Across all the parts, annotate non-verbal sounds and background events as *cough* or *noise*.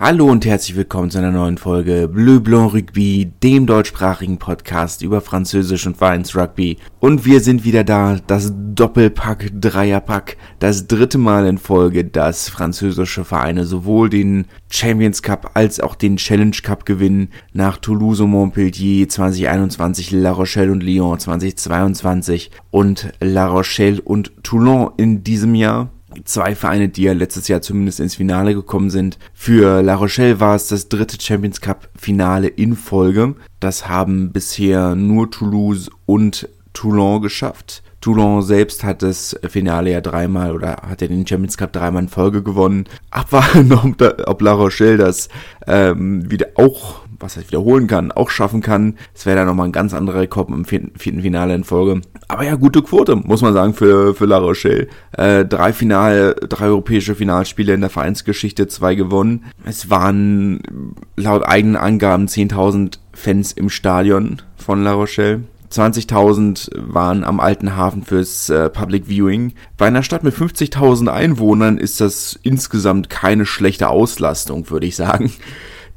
Hallo und herzlich willkommen zu einer neuen Folge Bleu Blanc Rugby, dem deutschsprachigen Podcast über Französisch und Vereinsrugby. Und wir sind wieder da, das Doppelpack, Dreierpack, das dritte Mal in Folge, dass französische Vereine sowohl den Champions Cup als auch den Challenge Cup gewinnen, nach Toulouse und Montpellier 2021, La Rochelle und Lyon 2022 und La Rochelle und Toulon in diesem Jahr zwei Vereine, die ja letztes Jahr zumindest ins Finale gekommen sind. Für La Rochelle war es das dritte Champions Cup Finale in Folge. Das haben bisher nur Toulouse und Toulon geschafft. Toulon selbst hat das Finale ja dreimal oder hat ja den Champions Cup dreimal in Folge gewonnen. Abwarten, *laughs* ob La Rochelle das ähm, wieder auch was er wiederholen kann, auch schaffen kann. Es wäre dann nochmal ein ganz anderer Rekord im vierten, Finale in Folge. Aber ja, gute Quote, muss man sagen, für, für La Rochelle. Äh, drei Finale, drei europäische Finalspiele in der Vereinsgeschichte, zwei gewonnen. Es waren laut eigenen Angaben 10.000 Fans im Stadion von La Rochelle. 20.000 waren am alten Hafen fürs äh, Public Viewing. Bei einer Stadt mit 50.000 Einwohnern ist das insgesamt keine schlechte Auslastung, würde ich sagen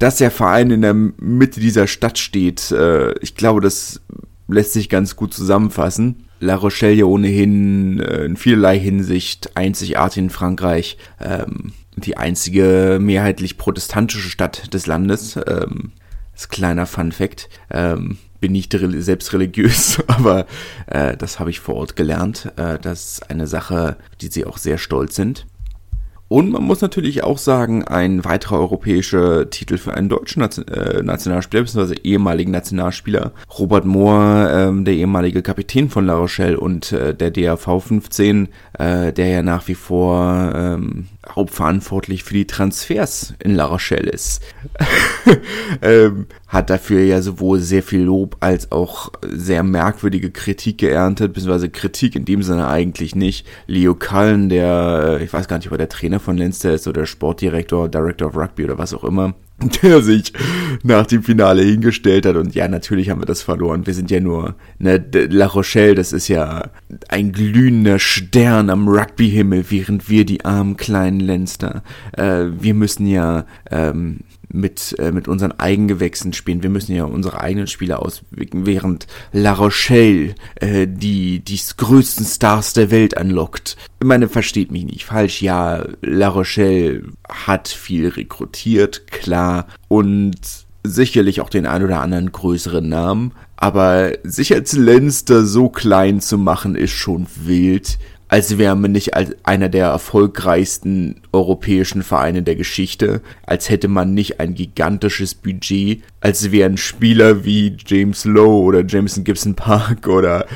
dass der Verein in der Mitte dieser Stadt steht, äh, ich glaube, das lässt sich ganz gut zusammenfassen. La Rochelle ja ohnehin äh, in vielerlei Hinsicht einzigartig in Frankreich. Ähm, die einzige mehrheitlich protestantische Stadt des Landes. Ähm, das ist kleiner Fun Fact. Ähm, bin nicht selbst religiös, *laughs* aber äh, das habe ich vor Ort gelernt. Äh, das ist eine Sache, die sie auch sehr stolz sind. Und man muss natürlich auch sagen, ein weiterer europäischer Titel für einen deutschen Nation äh, Nationalspieler, beziehungsweise ehemaligen Nationalspieler. Robert Mohr, ähm, der ehemalige Kapitän von La Rochelle und äh, der DAV 15, äh, der ja nach wie vor ähm, hauptverantwortlich für die Transfers in La Rochelle ist. *laughs* ähm, hat dafür ja sowohl sehr viel Lob als auch sehr merkwürdige Kritik geerntet, beziehungsweise Kritik in dem Sinne eigentlich nicht. Leo Cullen, der, äh, ich weiß gar nicht, ob er der Trainer von Leinster ist oder Sportdirektor, Director of Rugby oder was auch immer, *laughs* der sich nach dem Finale hingestellt hat. Und ja, natürlich haben wir das verloren. Wir sind ja nur, ne, La Rochelle, das ist ja ein glühender Stern am Rugbyhimmel, während wir die armen kleinen Lenster, äh, wir müssen ja, ähm, mit, äh, mit unseren Eigengewächsen spielen. Wir müssen ja unsere eigenen Spiele auswirken, während La Rochelle äh, die, die größten Stars der Welt anlockt. Ich meine, versteht mich nicht falsch. Ja, La Rochelle hat viel rekrutiert, klar, und sicherlich auch den ein oder anderen größeren Namen. Aber sich als Lenster so klein zu machen, ist schon wild als wäre man nicht als einer der erfolgreichsten europäischen Vereine der Geschichte, als hätte man nicht ein gigantisches Budget, als wären Spieler wie James Lowe oder Jameson Gibson Park oder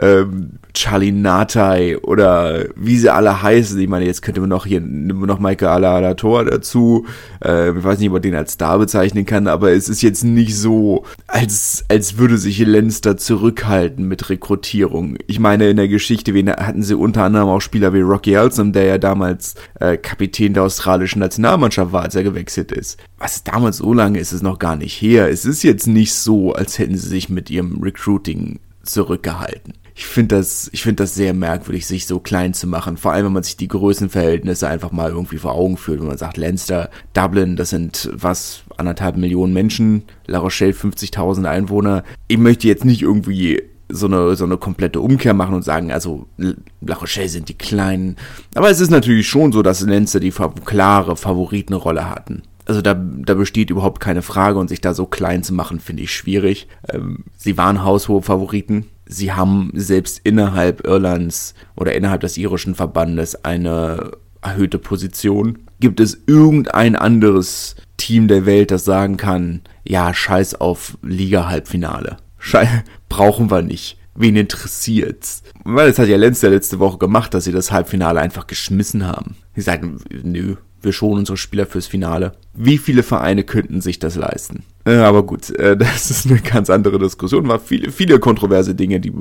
ähm, Charlie Natai oder wie sie alle heißen. Ich meine, jetzt könnte man noch hier noch Michael Alator dazu. Äh, ich weiß nicht, ob man den als Star bezeichnen kann, aber es ist jetzt nicht so, als, als würde sich Lenster zurückhalten mit Rekrutierung. Ich meine, in der Geschichte hatten sie unter anderem auch Spieler wie Rocky Elsom, der ja damals äh, Kapitän der australischen Nationalmannschaft war, als er gewechselt ist. Was damals so lange ist es noch gar nicht her. Es ist jetzt nicht so, als hätten sie sich mit ihrem Recruiting zurückgehalten ich finde das, ich finde das sehr merkwürdig, sich so klein zu machen. Vor allem, wenn man sich die Größenverhältnisse einfach mal irgendwie vor Augen führt. Wenn man sagt, Leinster, Dublin, das sind was, anderthalb Millionen Menschen, La Rochelle 50.000 Einwohner. Ich möchte jetzt nicht irgendwie so eine, so eine komplette Umkehr machen und sagen, also La Rochelle sind die Kleinen. Aber es ist natürlich schon so, dass Leinster die klare Favoritenrolle hatten. Also da, da besteht überhaupt keine Frage und sich da so klein zu machen, finde ich schwierig. Ähm, sie waren haushohe Favoriten sie haben selbst innerhalb Irlands oder innerhalb des irischen Verbandes eine erhöhte Position. Gibt es irgendein anderes Team der Welt, das sagen kann, ja, scheiß auf Liga-Halbfinale. *laughs* brauchen wir nicht. Wen interessiert's? Weil das hat ja Lenz letzte Woche gemacht, dass sie das Halbfinale einfach geschmissen haben. Sie sagen, nö, wir schonen unsere Spieler fürs Finale. Wie viele Vereine könnten sich das leisten? Äh, aber gut, äh, *laughs* das ist eine ganz andere Diskussion. War viele, viele kontroverse Dinge, die,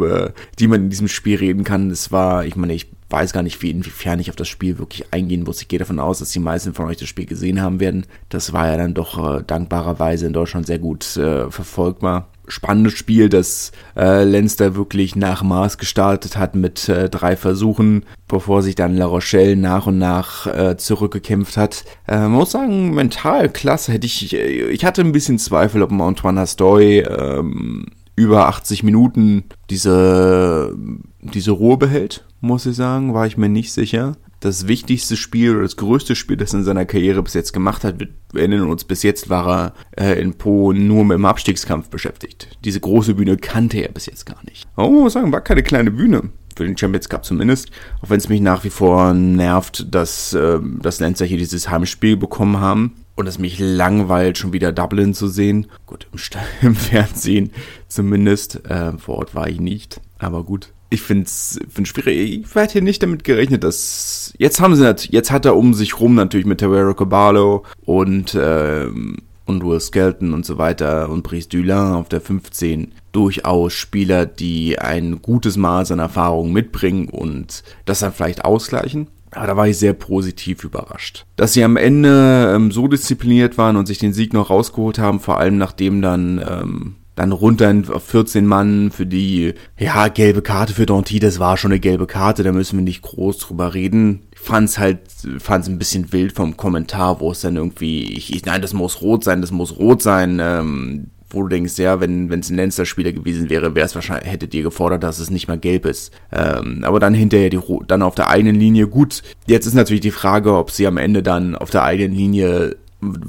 die man in diesem Spiel reden kann. Es war, ich meine, ich weiß gar nicht, wie, inwiefern ich auf das Spiel wirklich eingehen muss. Ich gehe davon aus, dass die meisten von euch das Spiel gesehen haben werden. Das war ja dann doch äh, dankbarerweise in Deutschland sehr gut äh, verfolgbar. Spannendes Spiel, das äh, Leinster wirklich nach Maß gestartet hat mit äh, drei Versuchen, bevor sich dann La Rochelle nach und nach äh, zurückgekämpft hat. Äh, muss sagen, mental klasse. Hätte ich, ich hatte ein bisschen Zweifel, ob Antoine Astoy ähm, über 80 Minuten diese, diese Ruhe behält, muss ich sagen, war ich mir nicht sicher das wichtigste Spiel oder das größte Spiel, das er in seiner Karriere bis jetzt gemacht hat. Wir erinnern uns, bis jetzt war er äh, in Po nur mit dem Abstiegskampf beschäftigt. Diese große Bühne kannte er bis jetzt gar nicht. Aber man muss sagen, war keine kleine Bühne. Für den Champions Cup zumindest. Auch wenn es mich nach wie vor nervt, dass, äh, dass Lenzer hier dieses Heimspiel bekommen haben. Und es mich langweilt, schon wieder Dublin zu sehen. Gut, im, *laughs* im Fernsehen zumindest. Äh, vor Ort war ich nicht. Aber gut ich finde es schwierig. Ich hätte nicht damit gerechnet, dass. Jetzt haben sie jetzt hat er um sich rum natürlich mit Tavero Caballo und, ähm, und Will Skelton und so weiter und Brice Dulin auf der 15 durchaus Spieler, die ein gutes Maß an Erfahrung mitbringen und das dann vielleicht ausgleichen. Aber da war ich sehr positiv überrascht. Dass sie am Ende ähm, so diszipliniert waren und sich den Sieg noch rausgeholt haben, vor allem nachdem dann ähm, dann runter auf 14 Mann für die, ja, gelbe Karte für Danty, das war schon eine gelbe Karte, da müssen wir nicht groß drüber reden. Ich fand's halt, fand's ein bisschen wild vom Kommentar, wo es dann irgendwie, ich, ich, nein, das muss rot sein, das muss rot sein, ähm, wo du denkst, ja, wenn es ein Lenster-Spieler gewesen wäre, es wahrscheinlich, hätte dir gefordert, dass es nicht mal gelb ist. Ähm, aber dann hinterher die dann auf der eigenen Linie gut. Jetzt ist natürlich die Frage, ob sie am Ende dann auf der eigenen Linie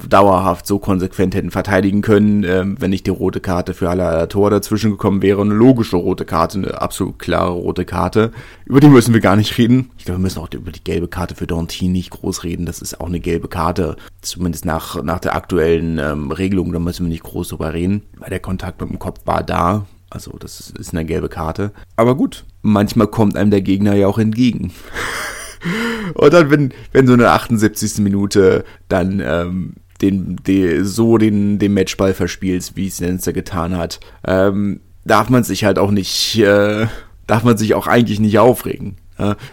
dauerhaft so konsequent hätten verteidigen können, ähm, wenn nicht die rote Karte für alle Tor dazwischen gekommen wäre. Eine logische rote Karte, eine absolut klare rote Karte. Über die müssen wir gar nicht reden. Ich glaube, wir müssen auch über die gelbe Karte für Dantin nicht groß reden. Das ist auch eine gelbe Karte. Zumindest nach, nach der aktuellen ähm, Regelung, da müssen wir nicht groß drüber reden. Weil der Kontakt mit dem Kopf war da. Also, das ist, ist eine gelbe Karte. Aber gut, manchmal kommt einem der Gegner ja auch entgegen. *laughs* Und dann, wenn, wenn so eine 78. Minute dann ähm, den, den, so den, den Matchball verspielst, wie es Lenzer getan hat, ähm, darf man sich halt auch nicht, äh, darf man sich auch eigentlich nicht aufregen.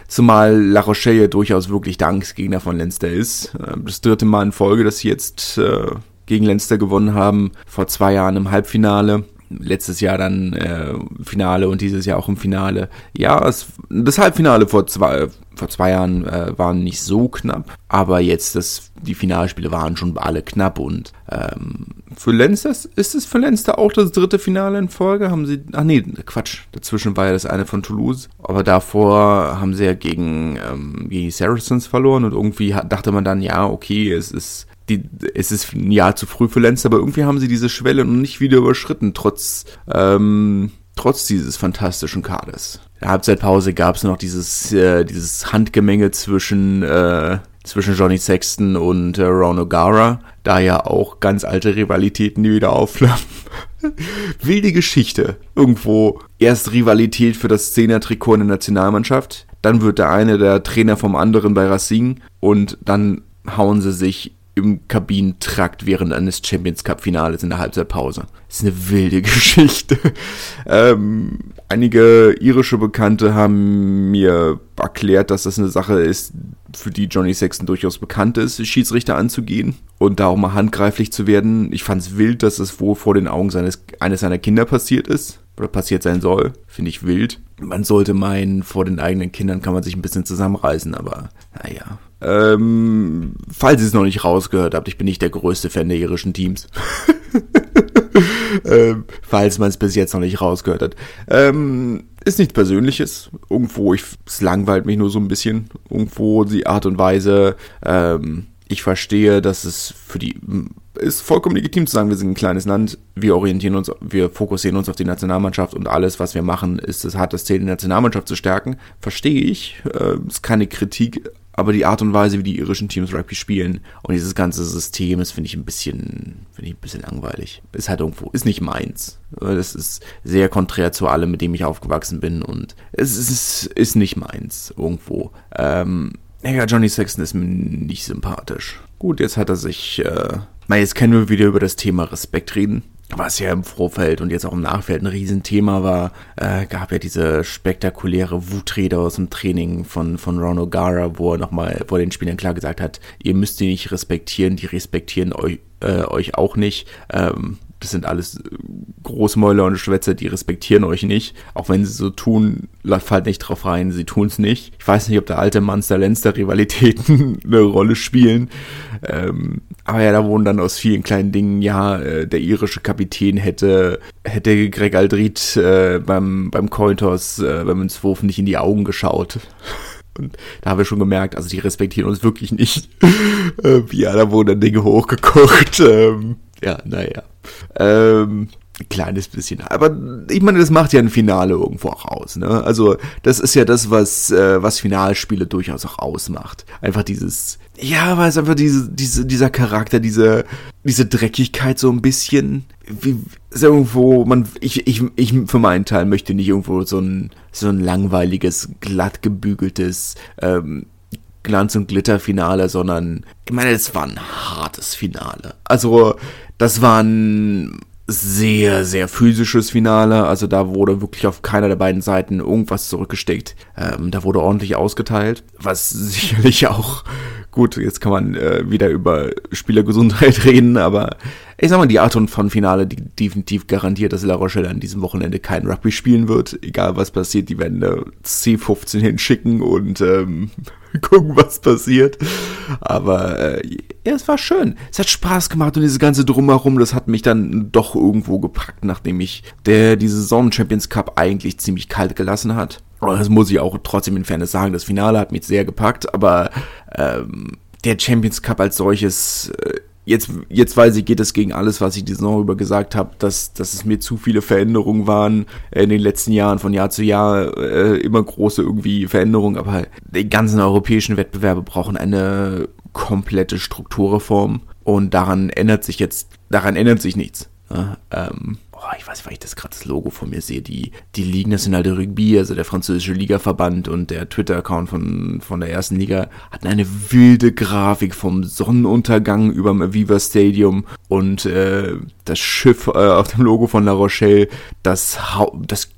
Zumal La Rochelle durchaus wirklich der Angstgegner von Lenster ist. Äh, das dritte Mal in Folge, dass sie jetzt äh, gegen Lenster gewonnen haben, vor zwei Jahren im Halbfinale letztes Jahr dann äh, Finale und dieses Jahr auch im Finale. Ja, es, das Halbfinale vor zwei, vor zwei Jahren äh, war nicht so knapp, aber jetzt das, die Finalspiele waren schon alle knapp und ähm, für Lenster ist es für Lenster auch das dritte Finale in Folge. Haben sie, ach nee, Quatsch, dazwischen war ja das eine von Toulouse, aber davor haben sie ja gegen, ähm, gegen die Saracens verloren und irgendwie dachte man dann, ja, okay, es ist die, es ist ein Jahr zu früh für Lenz, aber irgendwie haben sie diese Schwelle noch nicht wieder überschritten, trotz, ähm, trotz dieses fantastischen Kaders. In der Halbzeitpause gab es noch dieses, äh, dieses Handgemenge zwischen, äh, zwischen Johnny Sexton und äh, Ron O'Gara, da ja auch ganz alte Rivalitäten, die wieder aufflammen. *laughs* Wilde Geschichte. Irgendwo erst Rivalität für das Zehner-Trikot in der Nationalmannschaft, dann wird der eine der Trainer vom anderen bei Racing und dann hauen sie sich im Kabinentrakt während eines Champions Cup Finales in der Halbzeitpause. Das ist eine wilde *laughs* Geschichte. ähm, einige irische Bekannte haben mir erklärt, dass das eine Sache ist, für die Johnny Sexton durchaus bekannt ist, Schiedsrichter anzugehen und da auch mal handgreiflich zu werden. Ich fand es wild, dass es wohl vor den Augen seines, eines seiner Kinder passiert ist oder passiert sein soll. Finde ich wild. Man sollte meinen, vor den eigenen Kindern kann man sich ein bisschen zusammenreißen, aber naja. Ähm, falls ihr es noch nicht rausgehört habt, ich bin nicht der größte Fan der irischen Teams. *laughs* ähm, falls man es bis jetzt noch nicht rausgehört hat. Ähm, ist nichts Persönliches. Irgendwo, ich, es langweilt mich nur so ein bisschen. Irgendwo die Art und Weise, ähm, ich verstehe, dass es für die ist vollkommen legitim zu sagen, wir sind ein kleines Land, wir orientieren uns, wir fokussieren uns auf die Nationalmannschaft und alles, was wir machen, ist es hat das Ziel, die Nationalmannschaft zu stärken. Verstehe ich, äh, ist keine Kritik, aber die Art und Weise, wie die irischen Teams Rugby spielen und dieses ganze System, das finde ich ein bisschen, finde ich ein bisschen langweilig. Ist halt irgendwo, ist nicht meins. Das ist sehr konträr zu allem, mit dem ich aufgewachsen bin und es ist, ist nicht meins irgendwo. Ähm, ja, Johnny Sexton ist mir nicht sympathisch. Gut, jetzt hat er sich, äh, na, jetzt können wir wieder über das Thema Respekt reden was ja im Vorfeld und jetzt auch im Nachfeld ein Riesenthema war, äh, gab ja diese spektakuläre Wutrede aus dem Training von, von Ron O'Gara, wo er nochmal vor den Spielern klar gesagt hat, ihr müsst die nicht respektieren, die respektieren euch, äh, euch auch nicht. Ähm, das sind alles Großmäuler und Schwätzer, die respektieren euch nicht. Auch wenn sie so tun, fallt nicht drauf rein, sie tun es nicht. Ich weiß nicht, ob da alte Munster-Lenster-Rivalitäten *laughs* eine Rolle spielen. Ähm, aber ja, da wurden dann aus vielen kleinen Dingen, ja, äh, der irische Kapitän hätte, hätte Greg Aldrit äh, beim, beim Cointos, äh, beim Münzwurf nicht in die Augen geschaut. *laughs* Und da haben wir schon gemerkt, also die respektieren uns wirklich nicht. *laughs* äh, ja, da wurden dann Dinge hochgekocht. Ähm, ja, naja. Ähm, kleines bisschen. Aber ich meine, das macht ja ein Finale irgendwo auch aus. Ne? Also das ist ja das, was äh, was Finalspiele durchaus auch ausmacht. Einfach dieses, ja, weil es einfach diese, diese, dieser Charakter, diese diese Dreckigkeit so ein bisschen. Wie, ist irgendwo, man, ich, ich, ich für meinen Teil möchte nicht irgendwo so ein so ein langweiliges, glatt gebügeltes ähm, Glanz- und Glitter-Finale, sondern ich meine, es war ein hartes Finale. Also, das war ein sehr, sehr physisches Finale. Also da wurde wirklich auf keiner der beiden Seiten irgendwas zurückgesteckt. Ähm, da wurde ordentlich ausgeteilt, was *laughs* sicherlich auch gut, jetzt kann man äh, wieder über Spielergesundheit *laughs* reden, aber ich sag mal, die Art von Finale, die definitiv garantiert, dass La Rochelle an diesem Wochenende kein Rugby spielen wird. Egal was passiert, die werden eine C15 hinschicken und ähm, *laughs* gucken, was passiert. Aber äh, ja, es war schön. Es hat Spaß gemacht und dieses ganze Drumherum, das hat mich dann doch irgendwo gepackt, nachdem ich der die Saison Champions Cup eigentlich ziemlich kalt gelassen hat. Das muss ich auch trotzdem in Fairness sagen. Das Finale hat mich sehr gepackt, aber ähm, der Champions Cup als solches äh, jetzt, jetzt weiß ich, geht es gegen alles, was ich die Saison über gesagt habe, dass, dass es mir zu viele Veränderungen waren in den letzten Jahren, von Jahr zu Jahr äh, immer große irgendwie Veränderungen, aber die ganzen europäischen Wettbewerbe brauchen eine komplette Strukturreform und daran ändert sich jetzt, daran ändert sich nichts. Ja, ähm, oh, ich weiß, weil ich das gerade das Logo von mir sehe, die, die Ligue Nationale de Rugby, also der französische Ligaverband und der Twitter-Account von, von der ersten Liga hatten eine wilde Grafik vom Sonnenuntergang über dem Aviva Stadium und äh, das Schiff äh, auf dem Logo von La Rochelle, das, das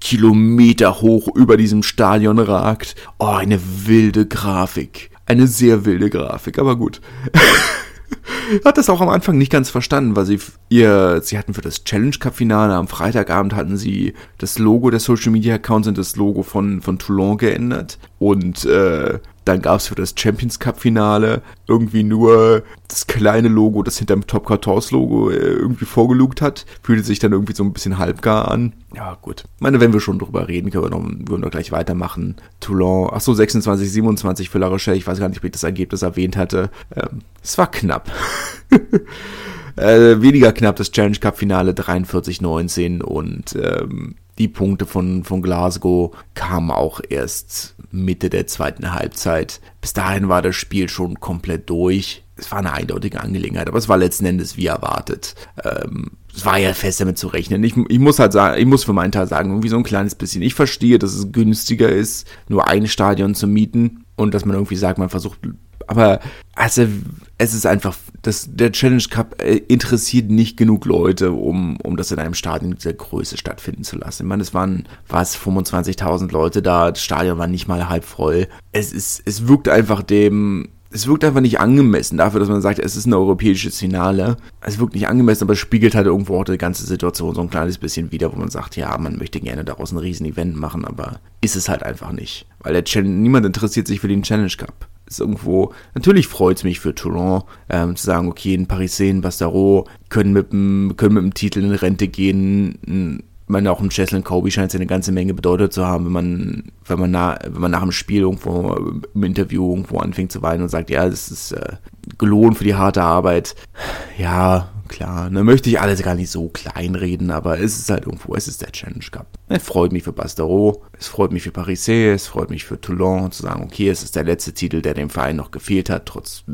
Kilometer hoch über diesem Stadion ragt. Oh, eine wilde Grafik. Eine sehr wilde Grafik, aber gut. *laughs* *laughs* hat das auch am Anfang nicht ganz verstanden, weil sie ihr, sie hatten für das Challenge Cup Finale am Freitagabend hatten sie das Logo der Social Media Accounts und das Logo von, von Toulon geändert. Und äh, dann gab es für das Champions Cup Finale irgendwie nur das kleine Logo, das hinterm Top 14 Logo äh, irgendwie vorgelugt hat. Fühlte sich dann irgendwie so ein bisschen halbgar an. Ja, gut. Ich meine, wenn wir schon drüber reden, können wir noch, würden wir gleich weitermachen. Toulon, ach so, 26, 27 für La Rochelle. Ich weiß gar nicht, ob ich das Ergebnis erwähnt hatte. Ähm, es war knapp. *laughs* äh, weniger knapp das Challenge Cup Finale 43-19 und ähm, die Punkte von, von Glasgow kamen auch erst Mitte der zweiten Halbzeit. Bis dahin war das Spiel schon komplett durch. Es war eine eindeutige Angelegenheit, aber es war letzten Endes wie erwartet. Ähm, es war ja fest damit zu rechnen. Ich, ich muss halt sagen, ich muss für meinen Teil sagen, irgendwie so ein kleines bisschen. Ich verstehe, dass es günstiger ist, nur ein Stadion zu mieten und dass man irgendwie sagt, man versucht aber also, es ist einfach, das, der Challenge Cup äh, interessiert nicht genug Leute, um, um das in einem Stadion dieser Größe stattfinden zu lassen. Ich meine, es waren, war es 25.000 Leute da, das Stadion war nicht mal halb voll. Es ist, es wirkt einfach dem, es wirkt einfach nicht angemessen dafür, dass man sagt, es ist ein europäisches Finale. Es wirkt nicht angemessen, aber es spiegelt halt irgendwo auch die ganze Situation so ein kleines bisschen wieder, wo man sagt, ja, man möchte gerne daraus ein riesen Event machen, aber ist es halt einfach nicht. Weil der Challenge, niemand interessiert sich für den Challenge Cup ist irgendwo, natürlich freut es mich für Toulon, ähm, zu sagen, okay, ein Parisien, Bastaro können mit dem, können mit dem Titel in Rente gehen, ich meine, auch im Cheslin Kobe scheint es eine ganze Menge bedeutet zu haben, wenn man, wenn man, na, wenn man nach dem Spiel irgendwo im Interview irgendwo anfängt zu weinen und sagt, ja, das ist äh, gelohnt für die harte Arbeit. Ja, klar, ne, möchte ich alles gar nicht so kleinreden, aber es ist halt irgendwo, es ist der Challenge Cup. Es freut mich für Bastaro, es freut mich für Parisé, es freut mich für Toulon zu sagen, okay, es ist der letzte Titel, der dem Verein noch gefehlt hat, trotz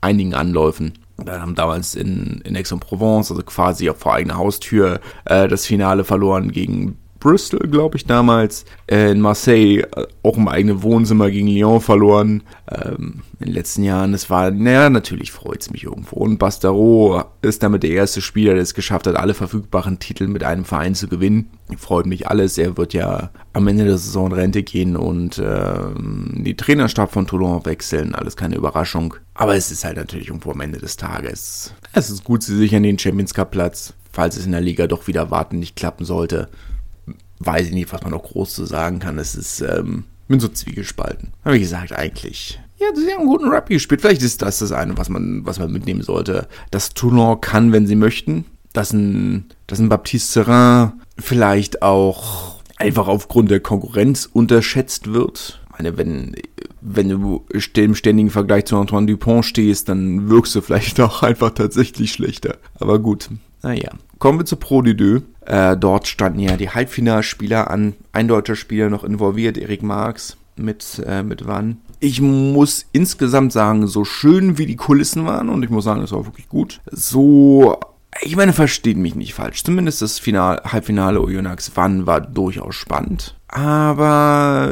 einigen Anläufen. Wir haben damals in, in Aix-en-Provence, also quasi vor eigener Haustür, äh, das Finale verloren gegen Bristol, glaube ich, damals. Äh, in Marseille äh, auch im eigenen Wohnzimmer gegen Lyon verloren. Ähm, in den letzten Jahren. Es war, naja, natürlich freut es mich irgendwo. Und Bastaro ist damit der erste Spieler, der es geschafft hat, alle verfügbaren Titel mit einem Verein zu gewinnen. Freut mich alles. Er wird ja am Ende der Saison Rente gehen und ähm, die Trainerstab von Toulon wechseln. Alles keine Überraschung. Aber es ist halt natürlich irgendwo am Ende des Tages. Es ist gut, sie sichern den Champions Cup Platz falls es in der Liga doch wieder warten nicht klappen sollte, weiß ich nicht, was man noch groß zu sagen kann. Es ist, ähm, bin so zwiegespalten. Aber wie gesagt, eigentlich. Ja, sie haben einen guten Rugby gespielt. Vielleicht ist das das eine, was man, was man mitnehmen sollte. Das Toulon kann, wenn sie möchten. Dass ein, dass ein Baptiste Serin vielleicht auch einfach aufgrund der Konkurrenz unterschätzt wird. Ich meine, wenn, wenn du im ständigen Vergleich zu Antoine Dupont stehst, dann wirkst du vielleicht *laughs* auch einfach tatsächlich schlechter. Aber gut, naja. Kommen wir zu Pro Deux. Äh, dort standen ja die Halbfinalspieler an. Ein deutscher Spieler noch involviert, Erik Marx mit, äh, mit Wann. Ich muss insgesamt sagen, so schön wie die Kulissen waren, und ich muss sagen, es war wirklich gut, so ich meine, versteht mich nicht falsch. Zumindest das Final, Halbfinale Oyonnax Wann war durchaus spannend. Aber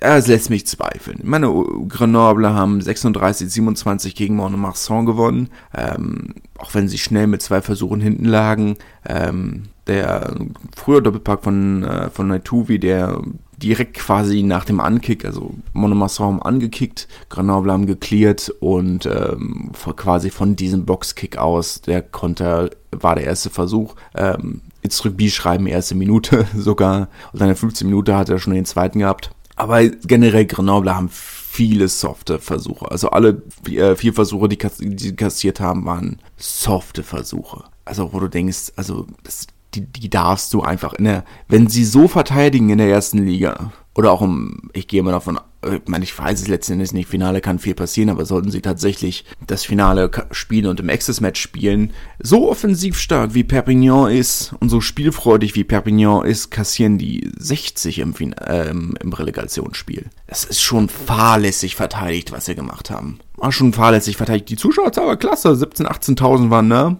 es lässt mich zweifeln. Meine, Grenoble haben 36, 27 gegen Montmarsan gewonnen. Ähm, auch wenn sie schnell mit zwei Versuchen hinten lagen. Ähm, der früher Doppelpack von, äh, von Naituvi, der direkt quasi nach dem Ankick, also Monomasson haben angekickt, Grenoble haben geklärt und ähm, quasi von diesem Boxkick aus, der Konter war der erste Versuch. Ähm, jetzt Rugby schreiben erste Minute *laughs* sogar und dann in 15 Minute hat er schon den zweiten gehabt. Aber generell Grenoble haben viele softe Versuche. Also alle äh, vier Versuche, die, die kassiert haben, waren softe Versuche. Also wo du denkst, also das die, die darfst du einfach in der, wenn sie so verteidigen in der ersten Liga, oder auch im, ich gehe mal davon, ich meine, ich weiß es letzten Endes nicht, Finale kann viel passieren, aber sollten sie tatsächlich das Finale spielen und im Access-Match spielen, so offensiv stark wie Perpignan ist und so spielfreudig wie Perpignan ist, kassieren die 60 im, ähm, im Relegationsspiel. Das ist schon fahrlässig verteidigt, was sie gemacht haben. War schon fahrlässig verteidigt. Die Zuschauerzahl war klasse, 17.000, 18.000 waren da.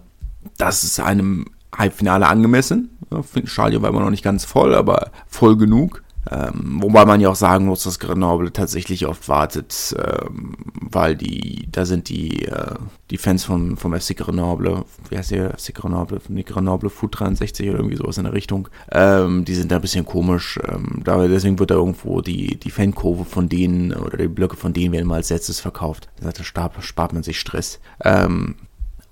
Das ist einem Halbfinale angemessen. Ja, Stadion war immer noch nicht ganz voll, aber voll genug. Ähm, wobei man ja auch sagen muss, dass Grenoble tatsächlich oft wartet, ähm, weil die, da sind die, äh, die Fans vom, vom FC Grenoble, wie heißt der FC Grenoble, die Grenoble Food 63 oder irgendwie sowas in der Richtung, ähm, die sind da ein bisschen komisch. Ähm, da, deswegen wird da irgendwo die, die Fankurve von denen oder die Blöcke von denen werden mal als letztes verkauft. Da spart, spart man sich Stress. Ähm,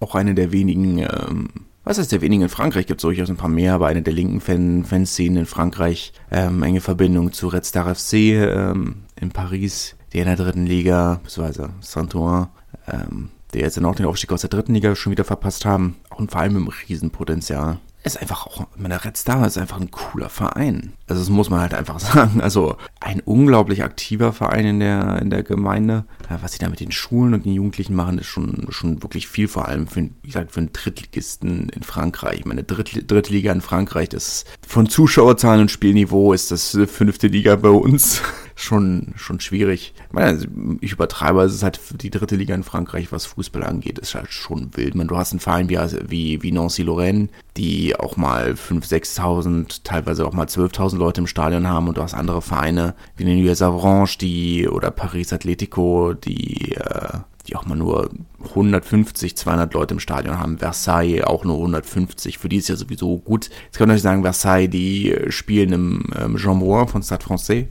auch eine der wenigen ähm, was ist der wenigen in Frankreich? Gibt es durchaus ein paar mehr, aber eine der linken Fan Fanszenen in Frankreich, ähm, enge Verbindung zu Red Star FC ähm, in Paris, der in der dritten Liga, beziehungsweise Saint-Ouen, ähm, der jetzt auch den Aufstieg aus der dritten Liga schon wieder verpasst haben. Und vor allem einem Riesenpotenzial ist einfach auch, meine Red Star ist einfach ein cooler Verein. Also das muss man halt einfach *laughs* sagen. Also ein unglaublich aktiver Verein in der, in der Gemeinde. Was sie da mit den Schulen und den Jugendlichen machen, ist schon, schon wirklich viel, vor allem für, wie gesagt, für einen Drittligisten in Frankreich. Ich meine, Dritt, Dritte Liga in Frankreich, das von Zuschauerzahlen und Spielniveau ist das fünfte Liga bei uns *laughs* schon, schon schwierig. Ich, meine, also, ich übertreibe, es ist halt die dritte Liga in Frankreich, was Fußball angeht, ist halt schon wild. Meine, du hast einen Verein wie, wie, wie Nancy-Lorraine, die auch mal 5.000, 6.000, teilweise auch mal 12.000 Leute im Stadion haben und du hast andere Vereine wie den US Avranches, die, oder Paris Atletico, die, äh, die auch mal nur 150, 200 Leute im Stadion haben. Versailles auch nur 150. Für die ist ja sowieso gut. Jetzt kann ich euch sagen, Versailles, die spielen im ähm, Jean Brouin von Stade Francais.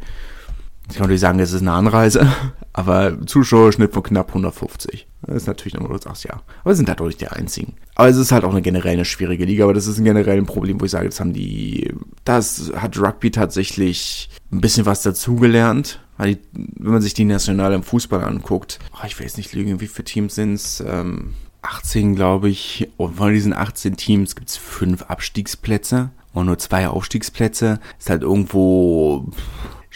Ich kann natürlich sagen, es ist eine Anreise, *laughs* aber Zuschauerschnitt von knapp 150. Das ist natürlich nochmal, du sagst, ja. Aber wir sind dadurch die einzigen. Aber es ist halt auch eine generell eine schwierige Liga, aber das ist ein generell ein Problem, wo ich sage, das haben die, das hat Rugby tatsächlich ein bisschen was dazugelernt. Weil wenn man sich die Nationale im Fußball anguckt, oh, ich weiß nicht lügen, wie viele Teams sind es? Ähm, 18, glaube ich. Und von diesen 18 Teams gibt es fünf Abstiegsplätze und nur zwei Aufstiegsplätze. Ist halt irgendwo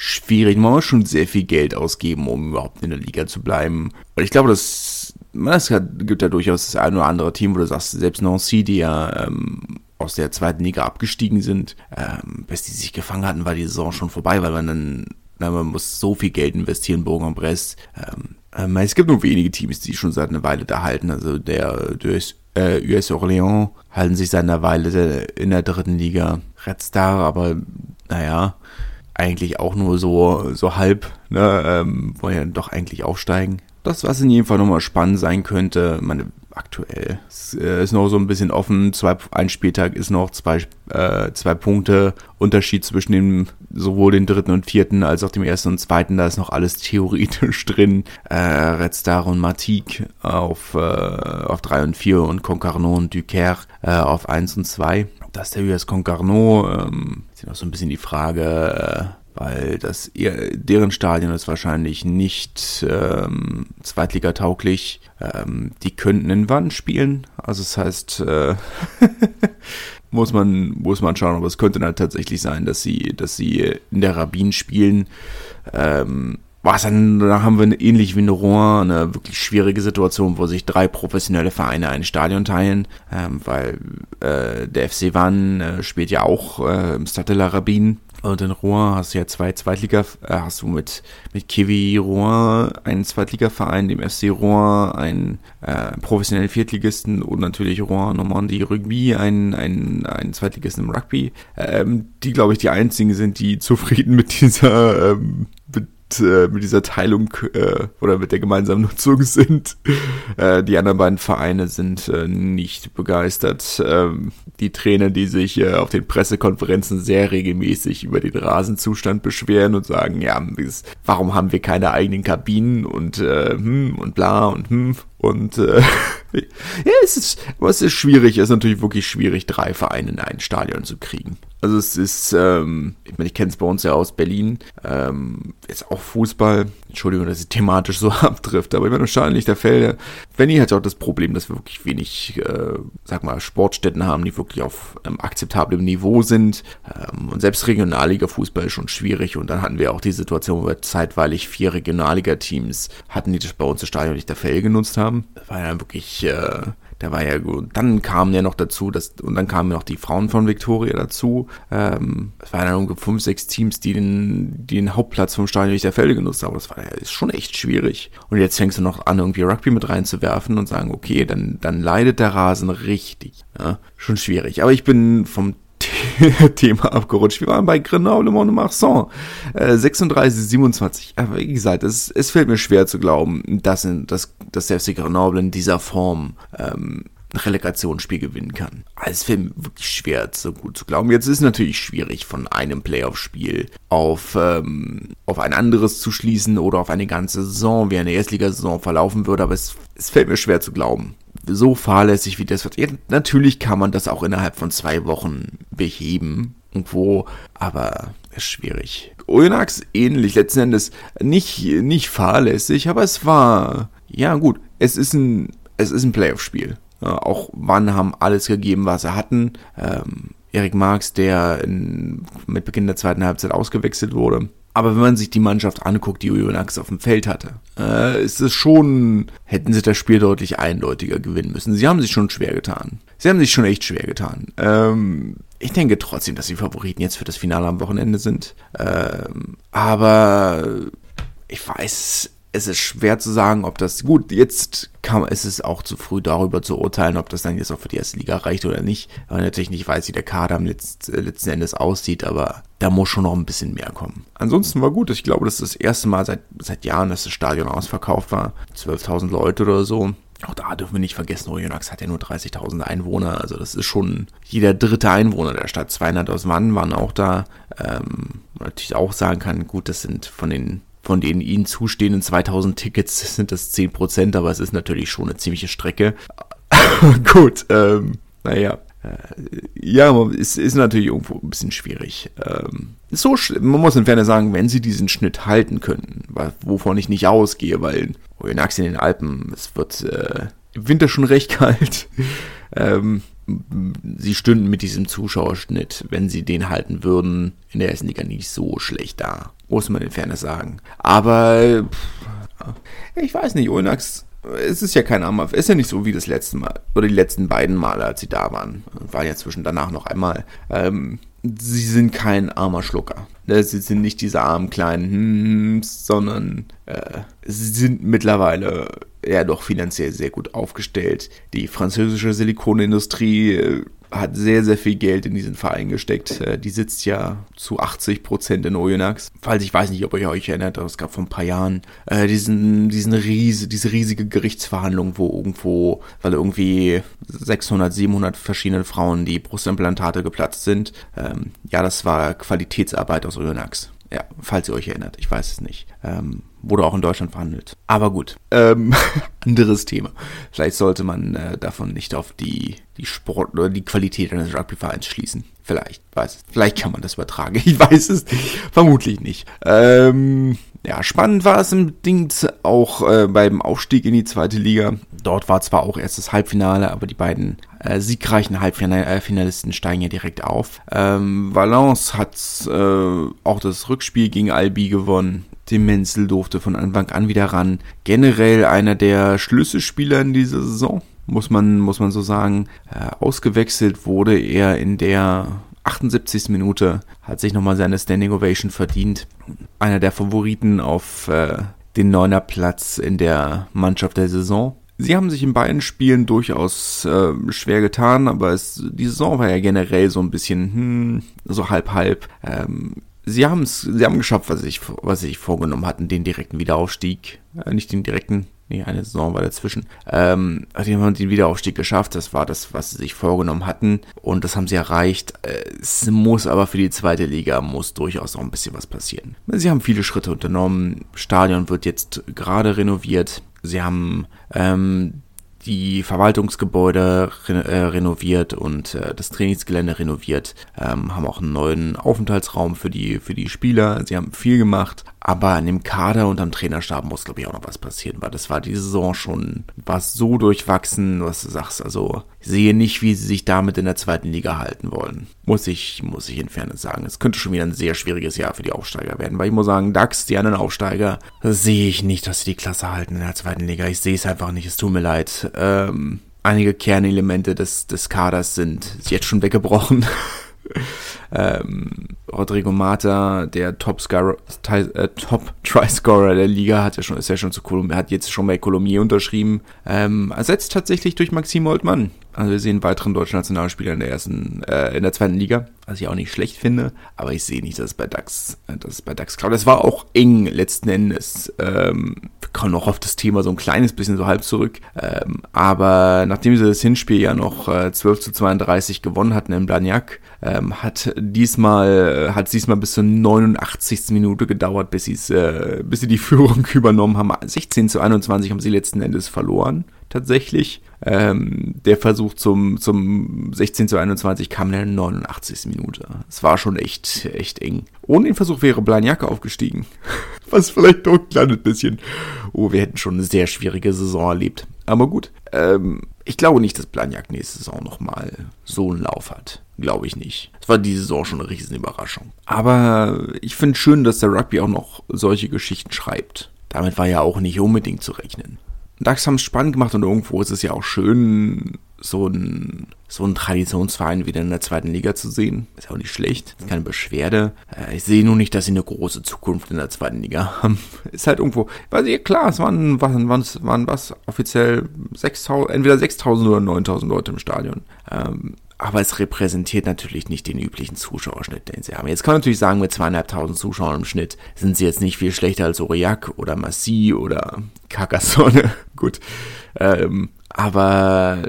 schwierig. Man muss schon sehr viel Geld ausgeben, um überhaupt in der Liga zu bleiben. Und ich glaube, das, das gibt ja durchaus das ein oder andere Team, wo du sagst, selbst Nancy, die ja ähm, aus der zweiten Liga abgestiegen sind, ähm, bis die sich gefangen hatten, war die Saison schon vorbei, weil man dann, na, man muss so viel Geld investieren, Bourg-en-Bresse. Ähm, ähm, es gibt nur wenige Teams, die schon seit einer Weile da halten. Also der, der US, äh, US Orléans halten sich seit einer Weile in der dritten Liga. Red Star, aber naja, eigentlich auch nur so, so halb, ne, ähm, wollen ja doch eigentlich aufsteigen. das, was in jedem Fall nochmal spannend sein könnte, meine, aktuell. Äh, ist noch so ein bisschen offen. Zwei, ein Spieltag ist noch zwei, äh, zwei Punkte Unterschied zwischen dem, sowohl den dritten und vierten als auch dem ersten und zweiten. Da ist noch alles theoretisch drin. Äh, Red Star und Matique auf, äh, auf drei und vier und Concarneau und Duquerre äh, auf eins und zwei. Das ist der US Concarneau. Ähm, ist noch so ein bisschen die Frage, äh, weil das deren Stadion ist wahrscheinlich nicht ähm, Zweitliga-tauglich. Ähm, die könnten in Wand spielen, also das heißt, äh, *laughs* muss man muss man schauen, aber es könnte dann tatsächlich sein, dass sie dass sie in der Rabin spielen. Ähm, was dann, da haben wir ähnlich wie in Rouen eine wirklich schwierige Situation, wo sich drei professionelle Vereine ein Stadion teilen, ähm, weil äh, der FC Wann äh, spielt ja auch äh, im Stade de la Rabine. Und in Rouen hast du ja zwei Zweitliga, äh, hast du mit, mit Kiwi Rouen einen Zweitligaverein, dem FC Rouen einen äh, professionellen Viertligisten und natürlich Rouen Normandie Rugby, einen, einen, einen Zweitligisten im Rugby, ähm, die glaube ich die einzigen sind, die zufrieden mit dieser ähm, äh, mit dieser Teilung äh, oder mit der gemeinsamen *laughs* Nutzung sind. Äh, die anderen beiden Vereine sind äh, nicht begeistert. Ähm, die Trainer, die sich äh, auf den Pressekonferenzen sehr regelmäßig über den Rasenzustand beschweren und sagen, ja, warum haben wir keine eigenen Kabinen und äh, hm und bla und hm und äh, *laughs* ja, es ist, aber es ist schwierig, es ist natürlich wirklich schwierig, drei Vereine in ein Stadion zu kriegen. Also es ist, ähm, ich meine, ich kenne es bei uns ja aus Berlin, ähm, jetzt auch Fußball, Entschuldigung, dass ich thematisch so *laughs* abtrifft, aber ich meine, wahrscheinlich der Fälle, wenn hat auch das Problem, dass wir wirklich wenig, äh, sag mal, Sportstätten haben, die wirklich auf ähm, akzeptablem Niveau sind. Ähm, und selbst Regionalliga-Fußball ist schon schwierig. Und dann hatten wir auch die Situation, wo wir zeitweilig vier Regionalliga-Teams hatten, die das bei uns das Stadion nicht der Fell genutzt haben. War ja wirklich äh, der war ja gut. Dann kamen ja noch dazu, dass, und dann kamen noch die Frauen von Victoria dazu. Ähm, es waren dann ungefähr fünf, sechs Teams, die den, die den Hauptplatz vom Stadion nicht der Felde genutzt haben. Das war ja ist schon echt schwierig. Und jetzt fängst du noch an, irgendwie Rugby mit reinzuwerfen und sagen, okay, dann, dann leidet der Rasen richtig. Ja, schon schwierig. Aber ich bin vom *laughs* Thema abgerutscht. Wir waren bei Grenoble Mont Marsan. Äh, 36, 27. Aber wie gesagt, es, es fällt mir schwer zu glauben, dass, dass, dass der FC Grenoble in dieser Form ähm, ein Relegationsspiel gewinnen kann. Also es fällt mir wirklich schwer, so gut zu glauben. Jetzt ist es natürlich schwierig, von einem Playoff-Spiel auf, ähm, auf ein anderes zu schließen oder auf eine ganze Saison, wie eine Erstligasaison verlaufen würde, aber es, es fällt mir schwer zu glauben so fahrlässig wie das wird. Natürlich kann man das auch innerhalb von zwei Wochen beheben, irgendwo, aber ist schwierig. Oyonnax ähnlich, letzten Endes nicht, nicht fahrlässig, aber es war, ja gut, es ist ein, es ist ein Playoff-Spiel. Ja, auch Wann haben alles gegeben, was sie hatten. Ähm, Erik Marx, der in, mit Beginn der zweiten Halbzeit ausgewechselt wurde, aber wenn man sich die Mannschaft anguckt, die Oyonnax auf dem Feld hatte, äh, ist es schon, hätten sie das Spiel deutlich eindeutiger gewinnen müssen. Sie haben sich schon schwer getan. Sie haben sich schon echt schwer getan. Ähm, ich denke trotzdem, dass die Favoriten jetzt für das Finale am Wochenende sind. Ähm, aber ich weiß es ist schwer zu sagen, ob das gut jetzt kann es ist auch zu früh darüber zu urteilen, ob das dann jetzt auch für die erste Liga reicht oder nicht, weil natürlich nicht weiß, wie der Kader am letzt, äh, letzten Endes aussieht, aber da muss schon noch ein bisschen mehr kommen. Ansonsten war gut, ich glaube, das ist das erste Mal seit seit Jahren, dass das Stadion ausverkauft war, 12.000 Leute oder so. Auch da dürfen wir nicht vergessen, Oyonnax hat ja nur 30.000 Einwohner, also das ist schon jeder dritte Einwohner der Stadt. 200 aus Mann waren auch da. Ähm, natürlich auch sagen kann, gut, das sind von den von den ihnen zustehenden 2000 Tickets sind das 10%, aber es ist natürlich schon eine ziemliche Strecke. *laughs* Gut, ähm, naja. Äh, ja, es ist natürlich irgendwo ein bisschen schwierig. Ähm, so, man muss in Ferne sagen, wenn sie diesen Schnitt halten könnten, wovon ich nicht ausgehe, weil Oyonnax in den Alpen, es wird äh, im Winter schon recht *laughs* kalt. ähm, sie stünden mit diesem Zuschauerschnitt, wenn sie den halten würden, in der ersten Liga nicht so schlecht da. Muss man in Fairness sagen. Aber ich weiß nicht, Ulnax, es ist ja kein Armer, es ist ja nicht so wie das letzte Mal, oder die letzten beiden Male, als sie da waren. War ja zwischen danach noch einmal. Ähm, sie sind kein armer Schlucker. Ne, sie sind nicht diese armen kleinen, hm, sondern äh, sie sind mittlerweile ja doch finanziell sehr gut aufgestellt. Die französische Silikonindustrie äh, hat sehr, sehr viel Geld in diesen Verein gesteckt. Äh, die sitzt ja zu 80 Prozent in Oyonnax. Falls ich weiß nicht, ob ihr euch erinnert, es gab vor ein paar Jahren äh, diesen, diesen riese, diese riesige Gerichtsverhandlung, wo irgendwo, weil irgendwie 600, 700 verschiedene Frauen die Brustimplantate geplatzt sind. Ähm, ja, das war Qualitätsarbeit aus Oyonnax. Ja, falls ihr euch erinnert, ich weiß es nicht. Ähm, wurde auch in Deutschland verhandelt. Aber gut, ähm, *laughs* anderes Thema. Vielleicht sollte man äh, davon nicht auf die, die Sport oder die Qualität eines Rugbyvereins schließen. Vielleicht, weiß Vielleicht kann man das übertragen. *laughs* Ich weiß es. Vermutlich nicht. Ähm, ja, spannend war es im Dings auch äh, beim Aufstieg in die zweite Liga. Dort war zwar auch erst das Halbfinale, aber die beiden äh, siegreichen Halbfinalisten steigen ja direkt auf. Ähm, Valence hat äh, auch das Rückspiel gegen Albi gewonnen. Tim Menzel durfte von Anfang an wieder ran. Generell einer der Schlüsselspieler in dieser Saison, muss man, muss man so sagen. Äh, ausgewechselt wurde er in der 78. Minute, hat sich nochmal seine Standing Ovation verdient. Einer der Favoriten auf äh, den neuner Platz in der Mannschaft der Saison. Sie haben sich in beiden Spielen durchaus äh, schwer getan, aber es, die Saison war ja generell so ein bisschen hm, so halb halb. Ähm, sie haben es, sie haben geschafft, was sie sich, was sie vorgenommen hatten, den direkten Wiederaufstieg, äh, nicht den direkten, nee, eine Saison war dazwischen. Ähm, die haben den Wiederaufstieg geschafft, das war das, was sie sich vorgenommen hatten und das haben sie erreicht. Es muss aber für die zweite Liga muss durchaus noch ein bisschen was passieren. Sie haben viele Schritte unternommen, Stadion wird jetzt gerade renoviert, sie haben ähm, die Verwaltungsgebäude re äh, renoviert und äh, das Trainingsgelände renoviert, ähm, haben auch einen neuen Aufenthaltsraum für die, für die Spieler. Sie haben viel gemacht, aber an dem Kader und am Trainerstab muss, glaube ich, auch noch was passieren, weil das war die Saison schon, war so durchwachsen, was du sagst. Also, ich sehe nicht, wie sie sich damit in der zweiten Liga halten wollen. Muss ich, muss ich in Fairness sagen. Es könnte schon wieder ein sehr schwieriges Jahr für die Aufsteiger werden, weil ich muss sagen, DAX, die anderen Aufsteiger, sehe ich nicht, dass sie die Klasse halten in der zweiten Liga. Ich sehe es einfach nicht, es tut mir leid. Ähm, einige Kernelemente des, des Kaders sind jetzt schon weggebrochen. *laughs* ähm, Rodrigo Mata, der Top, äh, Top der Liga, hat ja schon, ist ja schon zu Kolum hat jetzt schon bei Colomier unterschrieben, ähm, ersetzt tatsächlich durch Maxim Oldmann. Also wir sehen weiteren deutschen Nationalspieler in der ersten, äh, in der zweiten Liga, was ich auch nicht schlecht finde, aber ich sehe nicht, dass es bei DAX, äh, dass es bei DAX klappt. Das war auch eng letzten Endes. Ähm, wir kommen noch auf das Thema so ein kleines bisschen so halb zurück. Ähm, aber nachdem sie das Hinspiel ja noch äh, 12 zu 32 gewonnen hatten in Blagnac, ähm, hat diesmal, hat diesmal bis zur 89. Minute gedauert, bis, sie's, äh, bis sie die *laughs* Führung übernommen haben. 16 zu 21 haben sie letzten Endes verloren tatsächlich. Ähm, der Versuch zum, zum 16 zu 21 kam in der 89. Minute. Es war schon echt, echt eng. Ohne den Versuch wäre Blagnac aufgestiegen. *laughs* Was vielleicht doch ein kleines bisschen. Oh, wir hätten schon eine sehr schwierige Saison erlebt. Aber gut. Ähm, ich glaube nicht, dass Blagnac nächste Saison nochmal so einen Lauf hat. Glaube ich nicht. Es war diese Saison schon eine riesen Überraschung. Aber ich finde schön, dass der Rugby auch noch solche Geschichten schreibt. Damit war ja auch nicht unbedingt zu rechnen. DAX haben es spannend gemacht und irgendwo ist es ja auch schön, so ein, so ein Traditionsverein wieder in der zweiten Liga zu sehen. Ist auch nicht schlecht, ist keine Beschwerde. Äh, ich sehe nur nicht, dass sie eine große Zukunft in der zweiten Liga haben. *laughs* Ist halt irgendwo, weil sie, klar, es waren, waren, waren, waren was, offiziell 6000, entweder 6000 oder 9000 Leute im Stadion. Ähm, aber es repräsentiert natürlich nicht den üblichen Zuschauerschnitt, den sie haben. Jetzt kann man natürlich sagen, mit zweieinhalbtausend Zuschauern im Schnitt sind sie jetzt nicht viel schlechter als Aurillac oder Massy oder Carcassonne. *laughs* gut. Ähm, aber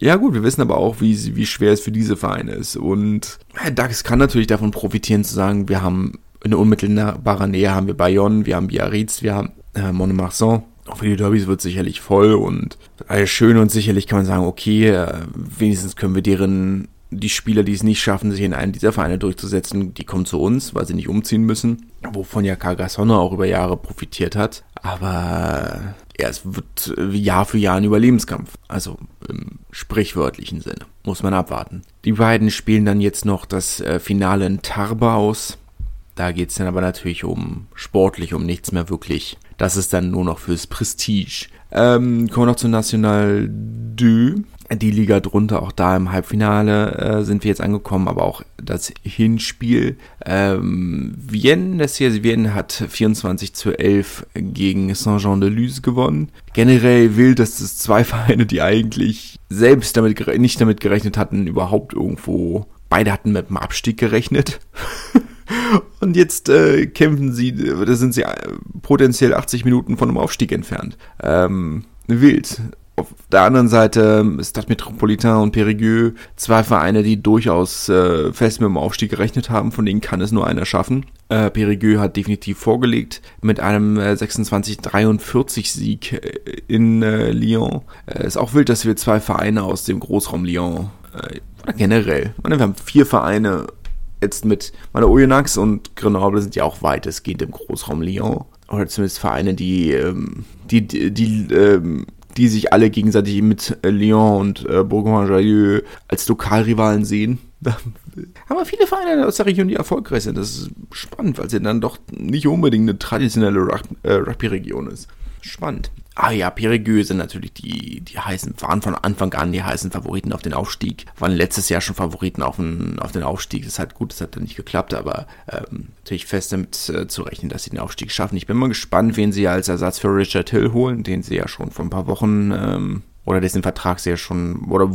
ja gut, wir wissen aber auch, wie, wie schwer es für diese Vereine ist. Und DAX kann natürlich davon profitieren zu sagen, wir haben in unmittelbarer Nähe haben wir Bayonne, wir haben Biarritz, wir haben äh, Montmarsan auch für die Derbys wird sicherlich voll und alles schön und sicherlich kann man sagen, okay, äh, wenigstens können wir deren, die Spieler, die es nicht schaffen, sich in einen dieser Vereine durchzusetzen, die kommen zu uns, weil sie nicht umziehen müssen, wovon ja Carcassonne auch über Jahre profitiert hat. Aber ja, es wird Jahr für Jahr ein Überlebenskampf. Also im sprichwörtlichen Sinne. Muss man abwarten. Die beiden spielen dann jetzt noch das äh, Finale in Tarba aus. Da geht es dann aber natürlich um sportlich, um nichts mehr wirklich. Das ist dann nur noch fürs Prestige. Ähm, kommen wir noch zu National 2. die Liga drunter, auch da im Halbfinale äh, sind wir jetzt angekommen, aber auch das Hinspiel. Ähm, Vienne, das hier Vienne hat 24 zu 11 gegen Saint-Jean-de-Luz gewonnen. Generell wild, dass das zwei *laughs* Vereine, die eigentlich selbst damit nicht damit gerechnet hatten, überhaupt irgendwo, beide hatten mit dem Abstieg gerechnet. *laughs* Und jetzt äh, kämpfen sie, da sind sie äh, potenziell 80 Minuten von einem Aufstieg entfernt. Ähm, wild. Auf der anderen Seite Stade Metropolitain und Périgueux, zwei Vereine, die durchaus äh, fest mit dem Aufstieg gerechnet haben, von denen kann es nur einer schaffen. Äh, Périgueux hat definitiv vorgelegt mit einem äh, 26-43 Sieg äh, in äh, Lyon. Ist auch wild, dass wir zwei Vereine aus dem Großraum Lyon generell, meine, wir haben vier Vereine jetzt mit meine Oyonnax und Grenoble sind ja auch weitestgehend im Großraum Lyon oder zumindest Vereine, die ähm, die die, die ähm, die sich alle gegenseitig mit äh, Lyon und äh, Bourgogne-Jallieu als Lokalrivalen sehen. *laughs* Wir viele Vereine aus der Region, die erfolgreich sind. Das ist spannend, weil sie dann doch nicht unbedingt eine traditionelle äh, Rugby-Region ist. Spannend. Ah ja, Périgueux sind natürlich die, die heißen, waren von Anfang an die heißen Favoriten auf den Aufstieg. Waren letztes Jahr schon Favoriten auf den, auf den Aufstieg. Das ist halt gut, das hat dann nicht geklappt, aber ähm, natürlich fest damit äh, zu rechnen, dass sie den Aufstieg schaffen. Ich bin mal gespannt, wen sie als Ersatz für Richard Hill holen, den sie ja schon vor ein paar Wochen ähm, oder dessen Vertrag sie ja schon, oder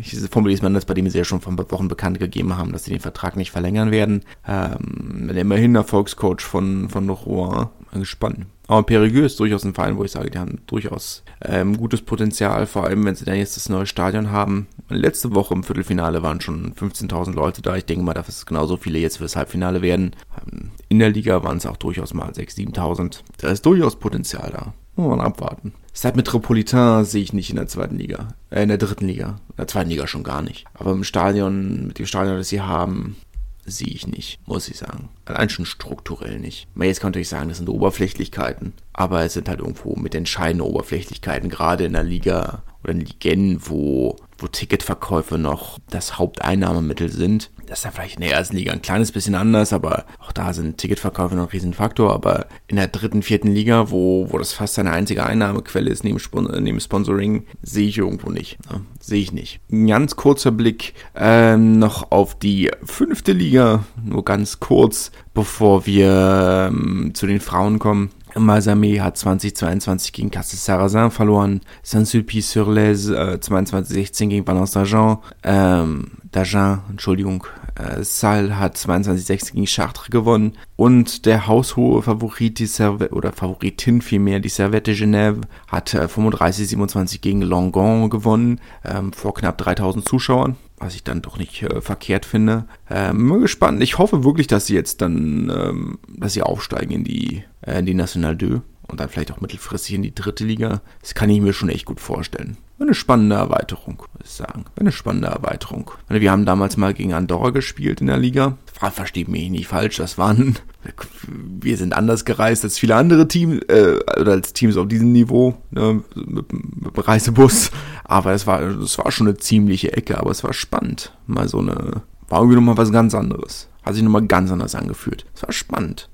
ich formuliere es mal anders, bei dem sie ja schon vor ein paar Wochen bekannt gegeben haben, dass sie den Vertrag nicht verlängern werden. Ähm, immerhin Erfolgscoach von, von Rouen. Gespannt. Aber Périgueux ist durchaus ein Verein, wo ich sage, die haben durchaus ähm, gutes Potenzial, vor allem wenn sie dann jetzt das neue Stadion haben. Letzte Woche im Viertelfinale waren schon 15.000 Leute da. Ich denke mal, dass es genauso viele jetzt fürs Halbfinale werden. Ähm, in der Liga waren es auch durchaus mal 6.000, 7.000. Da ist durchaus Potenzial da. Muss man abwarten. Stade Metropolitain sehe ich nicht in der zweiten Liga. Äh, in der dritten Liga. In der zweiten Liga schon gar nicht. Aber im Stadion, mit dem Stadion, das sie haben, sehe ich nicht, muss ich sagen. Allein schon strukturell nicht. Man jetzt könnte ich sagen, das sind Oberflächlichkeiten, aber es sind halt irgendwo mit entscheidenden Oberflächlichkeiten, gerade in der Liga oder in Ligen, wo, wo Ticketverkäufe noch das Haupteinnahmemittel sind. Das ist ja vielleicht in der ersten Liga ein kleines bisschen anders, aber auch da sind Ticketverkäufe noch ein Riesenfaktor. Aber in der dritten, vierten Liga, wo, wo das fast seine einzige Einnahmequelle ist neben, Spon neben Sponsoring, sehe ich irgendwo nicht. Ne? Sehe ich nicht. Ein ganz kurzer Blick ähm, noch auf die fünfte Liga, nur ganz kurz, bevor wir ähm, zu den Frauen kommen. Mazamé hat 2022 gegen Castel Sarrazin verloren. Saint-Sulpice-sur-Lez äh, 22-16 gegen Valence d'Argent. Ähm, D'Agen, Entschuldigung. Äh, Salle hat 22-16 gegen Chartres gewonnen. Und der haushohe Favorit, die Servette, oder Favoritin vielmehr, die Servette Genève, hat äh, 35-27 gegen Langon gewonnen. Ähm, vor knapp 3000 Zuschauern was ich dann doch nicht äh, verkehrt finde. Ähm, mal gespannt. Ich hoffe wirklich, dass sie jetzt dann, ähm, dass sie aufsteigen in die, äh, in die National 2 und dann vielleicht auch mittelfristig in die dritte Liga. Das kann ich mir schon echt gut vorstellen. Eine spannende Erweiterung, muss ich sagen. Eine spannende Erweiterung. Wir haben damals mal gegen Andorra gespielt in der Liga. Versteht mich nicht falsch, das waren, *laughs* wir sind anders gereist als viele andere Teams, äh, oder als Teams auf diesem Niveau, ne, mit, mit dem Reisebus. Aber es war, es war schon eine ziemliche Ecke, aber es war spannend. Mal so eine, war irgendwie nochmal was ganz anderes. Hat sich nochmal ganz anders angefühlt. Es war spannend.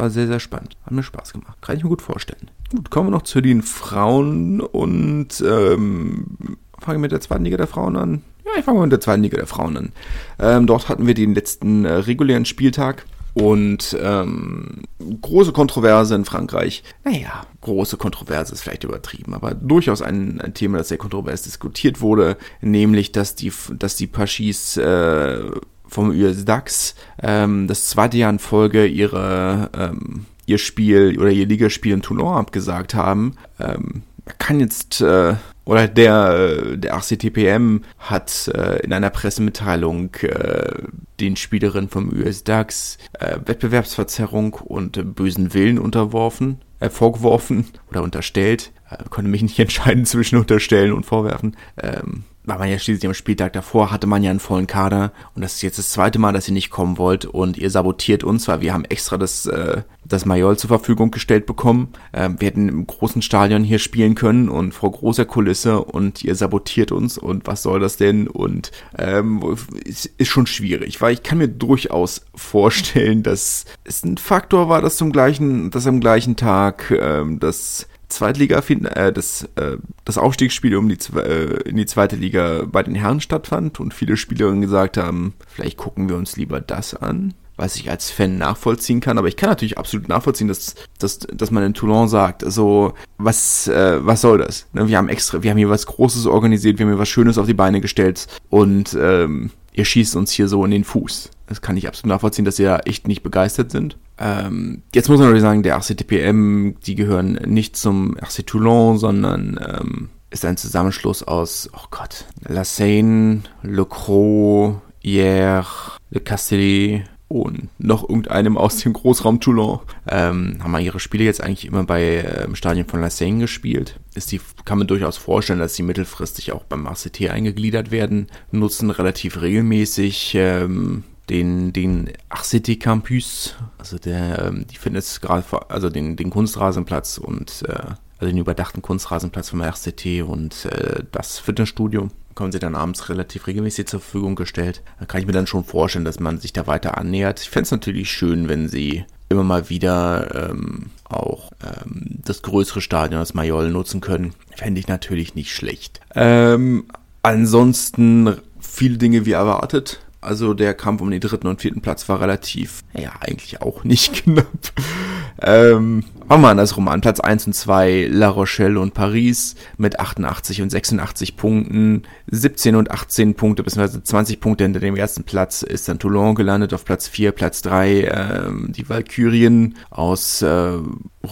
War sehr, sehr spannend. Hat mir Spaß gemacht. Kann ich mir gut vorstellen. Gut, kommen wir noch zu den Frauen und ähm, fange mit der zweiten Liga der Frauen an. Ja, ich fange mal mit der zweiten Liga der Frauen an. Ähm, dort hatten wir den letzten äh, regulären Spieltag und ähm, große Kontroverse in Frankreich. Naja, große Kontroverse ist vielleicht übertrieben, aber durchaus ein, ein Thema, das sehr kontrovers diskutiert wurde, nämlich, dass die, dass die Paschis äh, vom US DAX ähm, das zweite Jahr in Folge ihre, ähm, ihr Spiel oder ihr Ligaspiel in Toulon abgesagt haben. Ähm, kann jetzt äh, oder der der ACTPM hat äh, in einer Pressemitteilung äh, den Spielerinnen vom US DAX äh, Wettbewerbsverzerrung und bösen Willen unterworfen, äh, vorgeworfen oder unterstellt. Äh, konnte mich nicht *laughs* entscheiden zwischen unterstellen und vorwerfen. Ähm, weil man ja schließlich am Spieltag davor hatte man ja einen vollen Kader. Und das ist jetzt das zweite Mal, dass ihr nicht kommen wollt. Und ihr sabotiert uns, weil wir haben extra das, äh, das Majol zur Verfügung gestellt bekommen. Ähm, wir hätten im großen Stadion hier spielen können und vor großer Kulisse. Und ihr sabotiert uns. Und was soll das denn? Und ähm, ist, ist schon schwierig, weil ich kann mir durchaus vorstellen, dass es ein Faktor war, dass zum gleichen, dass am gleichen Tag ähm, das Zweitliga, äh, das, äh, das Aufstiegsspiel um die, äh, in die zweite Liga bei den Herren stattfand und viele Spielerinnen gesagt haben, vielleicht gucken wir uns lieber das an was ich als Fan nachvollziehen kann, aber ich kann natürlich absolut nachvollziehen, dass, dass, dass man in Toulon sagt, so, was, äh, was soll das? Ne, wir haben extra, wir haben hier was Großes organisiert, wir haben hier was Schönes auf die Beine gestellt und ähm, ihr schießt uns hier so in den Fuß. Das kann ich absolut nachvollziehen, dass sie da echt nicht begeistert sind. Ähm, jetzt muss man natürlich sagen, der RCTPM, die gehören nicht zum RC Toulon, sondern ähm, ist ein Zusammenschluss aus, oh Gott, La Seine, Le Croix, Hier, Le Castellet, und noch irgendeinem aus dem Großraum Toulon. Ähm, haben wir ihre Spiele jetzt eigentlich immer bei äh, im Stadion von La Seine gespielt. Ist die, kann man durchaus vorstellen, dass sie mittelfristig auch beim ACT eingegliedert werden. Nutzen relativ regelmäßig ähm, den, den Arcity Campus, also der, ähm, die Fitness, also den, den Kunstrasenplatz und äh, also den überdachten Kunstrasenplatz vom RCT und äh, das Fitnessstudio bekommen sie dann abends relativ regelmäßig zur Verfügung gestellt. Da kann ich mir dann schon vorstellen, dass man sich da weiter annähert. Ich fände es natürlich schön, wenn sie immer mal wieder ähm, auch ähm, das größere Stadion, das Mayol, nutzen können. Fände ich natürlich nicht schlecht. Ähm, ansonsten viele Dinge wie erwartet. Also der Kampf um den dritten und vierten Platz war relativ, ja, eigentlich auch nicht *laughs* knapp. ähm, machen wir andersrum an. Platz 1 und 2 La Rochelle und Paris mit 88 und 86 Punkten. 17 und 18 Punkte, beziehungsweise 20 Punkte hinter dem ersten Platz ist dann Toulon gelandet auf Platz 4, Platz 3 ähm, die Valkyrien aus äh,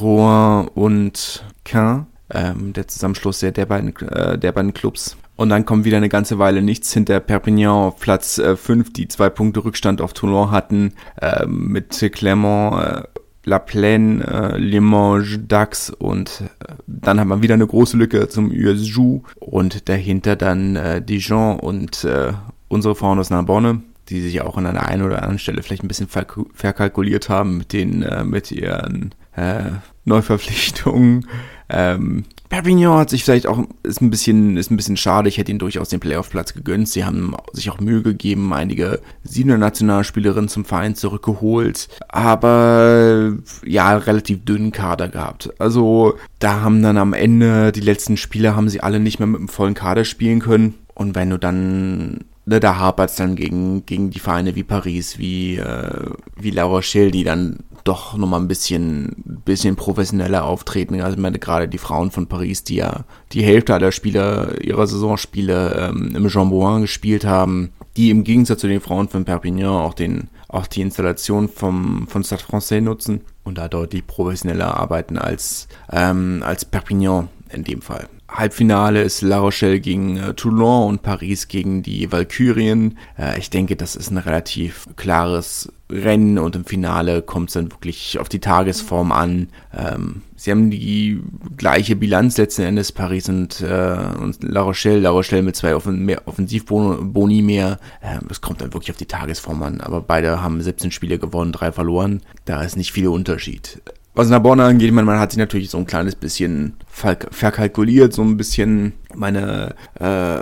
Rouen und Caen. Ähm, der Zusammenschluss der, der, beiden, äh, der beiden Clubs. Und dann kommt wieder eine ganze Weile nichts hinter Perpignan auf Platz 5, äh, die zwei Punkte Rückstand auf Toulon hatten, äh, mit Clermont, äh, La Plaine, äh, Limoges, Dax und äh, dann haben wir wieder eine große Lücke zum USJU und dahinter dann äh, Dijon und äh, unsere Frauen aus Narbonne, die sich auch an einer einen oder anderen Stelle vielleicht ein bisschen verkalkuliert haben mit den, äh, mit ihren äh, Neuverpflichtungen. Ähm, Perpignan hat sich vielleicht auch, ist ein bisschen, ist ein bisschen schade. Ich hätte ihnen durchaus den Playoff-Platz gegönnt. Sie haben sich auch Mühe gegeben, einige Siebener Nationalspielerinnen zum Verein zurückgeholt. Aber, ja, relativ dünnen Kader gehabt. Also, da haben dann am Ende, die letzten Spiele haben sie alle nicht mehr mit einem vollen Kader spielen können. Und wenn du dann ne, da hapert es dann gegen, gegen die Vereine wie Paris, wie, äh, wie La Rochelle, die dann doch nochmal ein bisschen, bisschen professioneller auftreten. Also ich meine, gerade die Frauen von Paris, die ja die Hälfte aller Spieler, ihrer Saisonspiele ähm, im Jean Bouin gespielt haben, die im Gegensatz zu den Frauen von Perpignan auch den, auch die Installation vom, von Stade Francais nutzen und da deutlich professioneller arbeiten als, ähm, als Perpignan in dem Fall. Halbfinale ist La Rochelle gegen äh, Toulon und Paris gegen die Valkyrien. Äh, ich denke, das ist ein relativ klares Rennen und im Finale kommt es dann wirklich auf die Tagesform an. Ähm, sie haben die gleiche Bilanz letzten Endes, Paris und, äh, und La Rochelle. La Rochelle mit zwei Offen mehr Offensivboni mehr. Ähm, es kommt dann wirklich auf die Tagesform an. Aber beide haben 17 Spiele gewonnen, drei verloren. Da ist nicht viel Unterschied. Was Narbonne angeht, man, man hat sich natürlich so ein kleines bisschen verkalkuliert, so ein bisschen. Meine äh,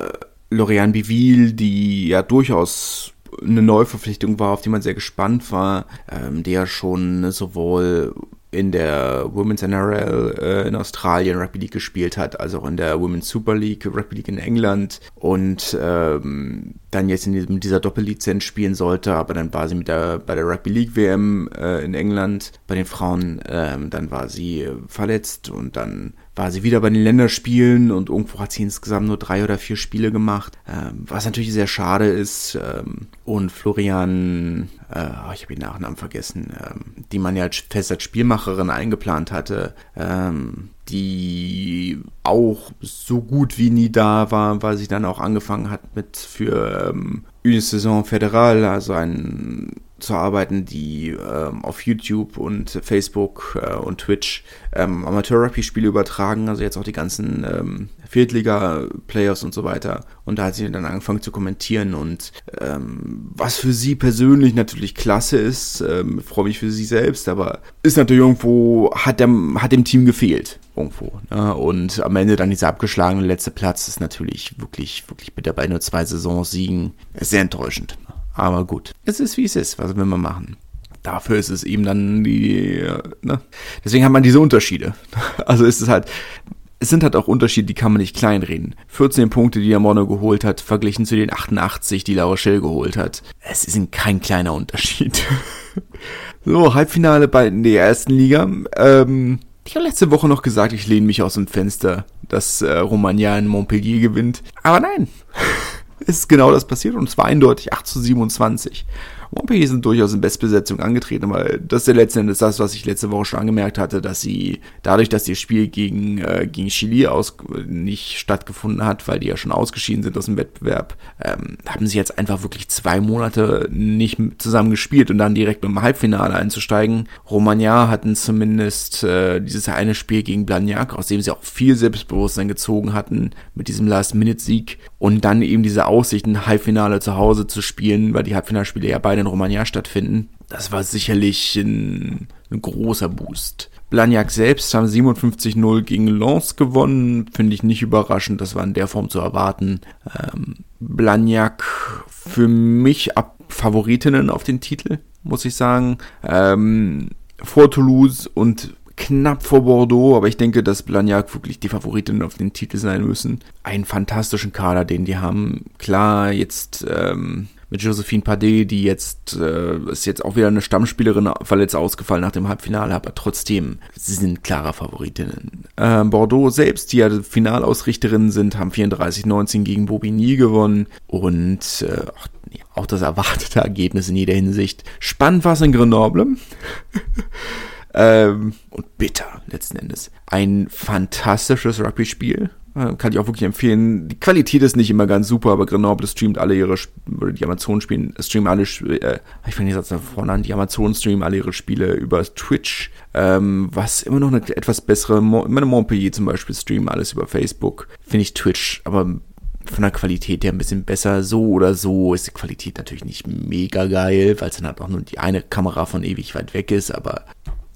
Lorian Biville, die ja durchaus eine Neuverpflichtung war, auf die man sehr gespannt war, ähm, der schon sowohl in der Women's NRL äh, in Australien Rugby League gespielt hat, also auch in der Women's Super League Rugby League in England. Und ähm, dann jetzt in dieser Doppellizenz spielen sollte, aber dann war sie mit der, bei der Rugby League WM äh, in England. Bei den Frauen, ähm, dann war sie verletzt und dann war sie wieder bei den Länderspielen und irgendwo hat sie insgesamt nur drei oder vier Spiele gemacht, ähm, was natürlich sehr schade ist. Ähm, und Florian, äh, ich habe den Nachnamen vergessen, ähm, die man ja fest als Spielmacherin eingeplant hatte, ähm, die auch so gut wie nie da war, weil sie dann auch angefangen hat mit für ähm, Une Saison Fédérale, also ein zu arbeiten, die ähm, auf YouTube und Facebook äh, und Twitch ähm, Amateur-Rugby-Spiele übertragen, also jetzt auch die ganzen ähm, Viertliga-Playoffs und so weiter. Und da hat sie dann angefangen zu kommentieren und ähm, was für sie persönlich natürlich klasse ist, ähm, freue mich für sie selbst, aber ist natürlich irgendwo, hat dem, hat dem Team gefehlt. Irgendwo. Ne? Und am Ende dann dieser abgeschlagene letzte Platz ist natürlich wirklich, wirklich bitter bei nur zwei Saisons siegen. Sehr enttäuschend. Aber gut, es ist wie es ist. Was will man machen? dafür ist es eben dann die, ne? Deswegen hat man diese Unterschiede. *laughs* Also ist es halt, es sind halt auch Unterschiede, die kann man nicht kleinreden. 14 Punkte, die der Mono geholt hat, verglichen zu den 88, die La Rochelle geholt hat. Es ist kein kleiner Unterschied. *laughs* so, Halbfinale bei in der ersten Liga. Ähm, ich habe letzte Woche noch gesagt, ich lehne mich aus dem Fenster, dass äh, Romagna in Montpellier gewinnt. Aber nein, *laughs* ist genau das passiert und es war eindeutig 8 zu 27. Montpellier sind durchaus in Bestbesetzung angetreten, weil das ist ja letzten Endes das, was ich letzte Woche schon angemerkt hatte, dass sie dadurch, dass ihr Spiel gegen, äh, gegen Chili aus, nicht stattgefunden hat, weil die ja schon ausgeschieden sind aus dem Wettbewerb, ähm, haben sie jetzt einfach wirklich zwei Monate nicht zusammen gespielt und dann direkt mit dem Halbfinale einzusteigen. Romagna hatten zumindest äh, dieses eine Spiel gegen Blagnac, aus dem sie auch viel Selbstbewusstsein gezogen hatten mit diesem Last-Minute-Sieg und dann eben diese Aussicht, ein Halbfinale zu Hause zu spielen, weil die Halbfinalspiele ja beide in Romagna stattfinden. Das war sicherlich ein, ein großer Boost. Blagnac selbst haben 57-0 gegen Lens gewonnen. Finde ich nicht überraschend. Das war in der Form zu erwarten. Ähm, Blagnac für mich ab Favoritinnen auf den Titel, muss ich sagen. Ähm, vor Toulouse und knapp vor Bordeaux, aber ich denke, dass Blagnac wirklich die Favoritinnen auf den Titel sein müssen. Einen fantastischen Kader, den die haben. Klar, jetzt ähm, mit Josephine Padet, die jetzt äh, ist jetzt auch wieder eine Stammspielerin verletzt ausgefallen nach dem Halbfinale, aber trotzdem, sie sind klarer Favoritinnen. Äh, Bordeaux selbst, die ja Finalausrichterinnen sind, haben 34-19 gegen Bobigny gewonnen und äh, auch das erwartete Ergebnis in jeder Hinsicht. Spannend war es in Grenoble. *laughs* ähm, und bitter letzten Endes. Ein fantastisches Rugby-Spiel. Äh, kann ich auch wirklich empfehlen. Die Qualität ist nicht immer ganz super, aber Grenoble streamt alle ihre, oder die Amazon spielen, streamen alle, äh, ich fange den Satz davor an, die Amazon streamen alle ihre Spiele über Twitch, ähm, was immer noch eine etwas bessere, meine Montpellier zum Beispiel streamen alles über Facebook. Finde ich Twitch, aber von der Qualität her ein bisschen besser. So oder so ist die Qualität natürlich nicht mega geil, weil es dann halt auch nur die eine Kamera von ewig weit weg ist, aber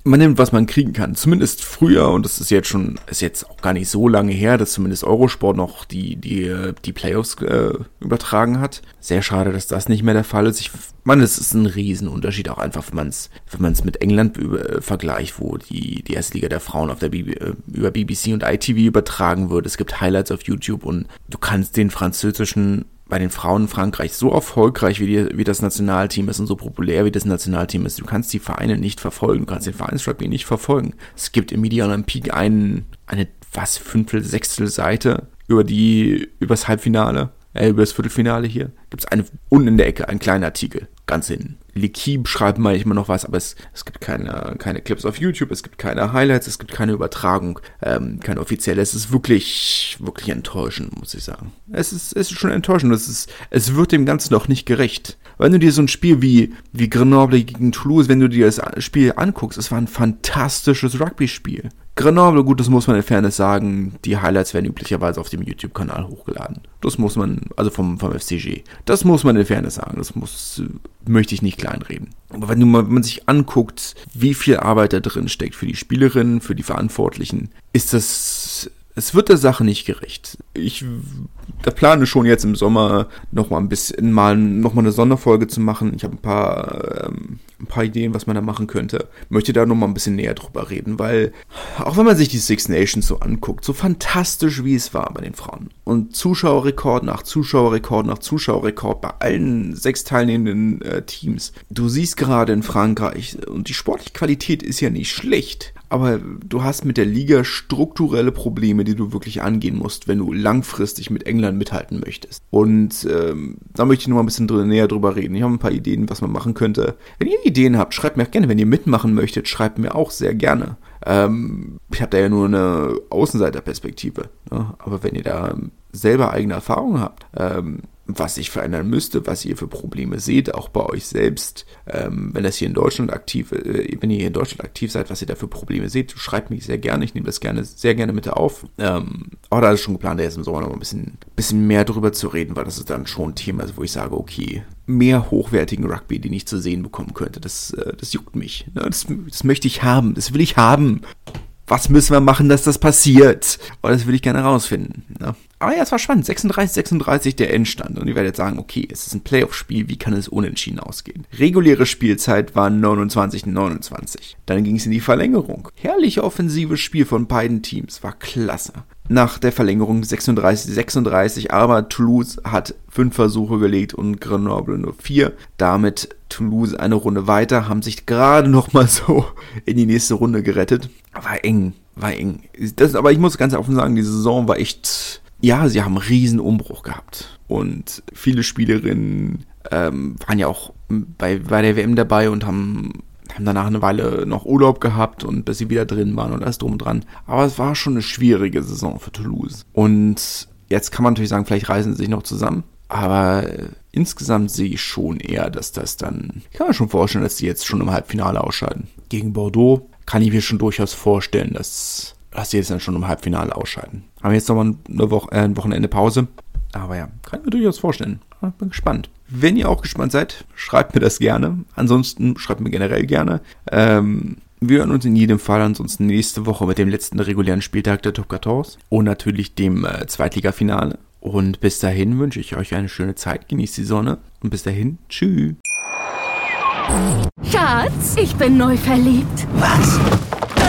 man nimmt, was man kriegen kann. Zumindest früher, und das ist jetzt schon, ist jetzt auch gar nicht so lange her, dass zumindest Eurosport noch die, die, die Playoffs äh, übertragen hat. Sehr schade, dass das nicht mehr der Fall ist. Ich meine, es ist ein Riesenunterschied, auch einfach, wenn man es wenn man's mit England äh, vergleicht, wo die, die erste Liga der Frauen auf der BB, äh, über BBC und ITV übertragen wird. Es gibt Highlights auf YouTube und du kannst den französischen bei den Frauen in Frankreich so erfolgreich, wie, die, wie das Nationalteam ist und so populär, wie das Nationalteam ist. Du kannst die Vereine nicht verfolgen, du kannst den Vereinsrugby nicht verfolgen. Es gibt im Media Olympique einen, eine, was, Fünftel, Sechstel Seite über die, übers Halbfinale, äh, über das Viertelfinale hier. Gibt es unten in der Ecke, einen kleinen Artikel, ganz hinten. Likib schreibt manchmal noch was, aber es, es gibt keine, keine Clips auf YouTube, es gibt keine Highlights, es gibt keine Übertragung, ähm, keine offizielle. Es ist wirklich, wirklich enttäuschend, muss ich sagen. Es ist, es ist schon enttäuschend. Es, ist, es wird dem Ganzen doch nicht gerecht. Wenn du dir so ein Spiel wie, wie Grenoble gegen Toulouse, wenn du dir das Spiel anguckst, es war ein fantastisches Rugby-Spiel. Grenoble, gut, das muss man in Fairness sagen, die Highlights werden üblicherweise auf dem YouTube-Kanal hochgeladen. Das muss man, also vom, vom FCG. Das muss man in Fairness sagen. Das muss, möchte ich nicht kleinreden. Aber wenn, mal, wenn man sich anguckt, wie viel Arbeit da drin steckt für die Spielerinnen, für die Verantwortlichen, ist das, es wird der Sache nicht gerecht. Ich der plane schon jetzt im Sommer noch mal ein bisschen mal noch mal eine Sonderfolge zu machen. Ich habe ein paar ähm, ein paar Ideen, was man da machen könnte. Möchte da noch mal ein bisschen näher drüber reden, weil auch wenn man sich die Six Nations so anguckt, so fantastisch wie es war bei den Frauen und Zuschauerrekord nach Zuschauerrekord nach Zuschauerrekord bei allen sechs teilnehmenden äh, Teams. Du siehst gerade in Frankreich und die sportliche Qualität ist ja nicht schlecht, aber du hast mit der Liga strukturelle Probleme, die du wirklich angehen musst, wenn du langfristig mit England mithalten möchtest. Und ähm, da möchte ich noch mal ein bisschen näher drüber reden. Ich habe ein paar Ideen, was man machen könnte. Wenn ihr Ideen habt, schreibt mir auch gerne. Wenn ihr mitmachen möchtet, schreibt mir auch sehr gerne. Ähm, ich habe da ja nur eine Außenseiterperspektive. Ne? Aber wenn ihr da selber eigene Erfahrungen habt, ähm, was sich verändern müsste, was ihr für Probleme seht, auch bei euch selbst, ähm, wenn das hier in Deutschland aktiv, äh, wenn ihr hier in Deutschland aktiv seid, was ihr da für Probleme seht, schreibt mich sehr gerne, ich nehme das gerne, sehr gerne mit auf. Ähm, aber da ist schon geplant, jetzt im Sommer noch ein bisschen, bisschen mehr drüber zu reden, weil das ist dann schon ein Thema, wo ich sage, okay, mehr hochwertigen Rugby, den ich zu sehen bekommen könnte, das, äh, das juckt mich. Ne? Das, das möchte ich haben, das will ich haben was müssen wir machen, dass das passiert? Und das würde ich gerne rausfinden. Ne? Aber ja, es war spannend. 36, 36 der Endstand. Und ihr werdet sagen, okay, es ist ein Playoff-Spiel, wie kann es unentschieden ausgehen? Reguläre Spielzeit war 29, 29. Dann ging es in die Verlängerung. Herrliche offensives Spiel von beiden Teams, war klasse. Nach der Verlängerung 36, 36, aber Toulouse hat fünf Versuche gelegt und Grenoble nur vier. Damit Toulouse eine Runde weiter, haben sich gerade noch mal so in die nächste Runde gerettet. War eng, war eng. Das, aber ich muss ganz offen sagen, die Saison war echt, ja, sie haben einen riesen Umbruch gehabt. Und viele Spielerinnen ähm, waren ja auch bei, bei der WM dabei und haben, haben danach eine Weile noch Urlaub gehabt und bis sie wieder drin waren und alles drum und dran. Aber es war schon eine schwierige Saison für Toulouse. Und jetzt kann man natürlich sagen, vielleicht reisen sie sich noch zusammen. Aber insgesamt sehe ich schon eher, dass das dann, ich kann mir schon vorstellen, dass die jetzt schon im Halbfinale ausscheiden. Gegen Bordeaux kann ich mir schon durchaus vorstellen, dass, dass die jetzt dann schon im Halbfinale ausscheiden. Haben jetzt nochmal eine Woche, äh, ein Wochenende Pause. Aber ja, kann ich mir durchaus vorstellen. Bin gespannt. Wenn ihr auch gespannt seid, schreibt mir das gerne. Ansonsten schreibt mir generell gerne. Ähm, wir hören uns in jedem Fall ansonsten nächste Woche mit dem letzten regulären Spieltag der Top 14 und natürlich dem äh, Zweitligafinale. Und bis dahin wünsche ich euch eine schöne Zeit. Genießt die Sonne. Und bis dahin, tschüss. Schatz, ich bin neu verliebt. Was?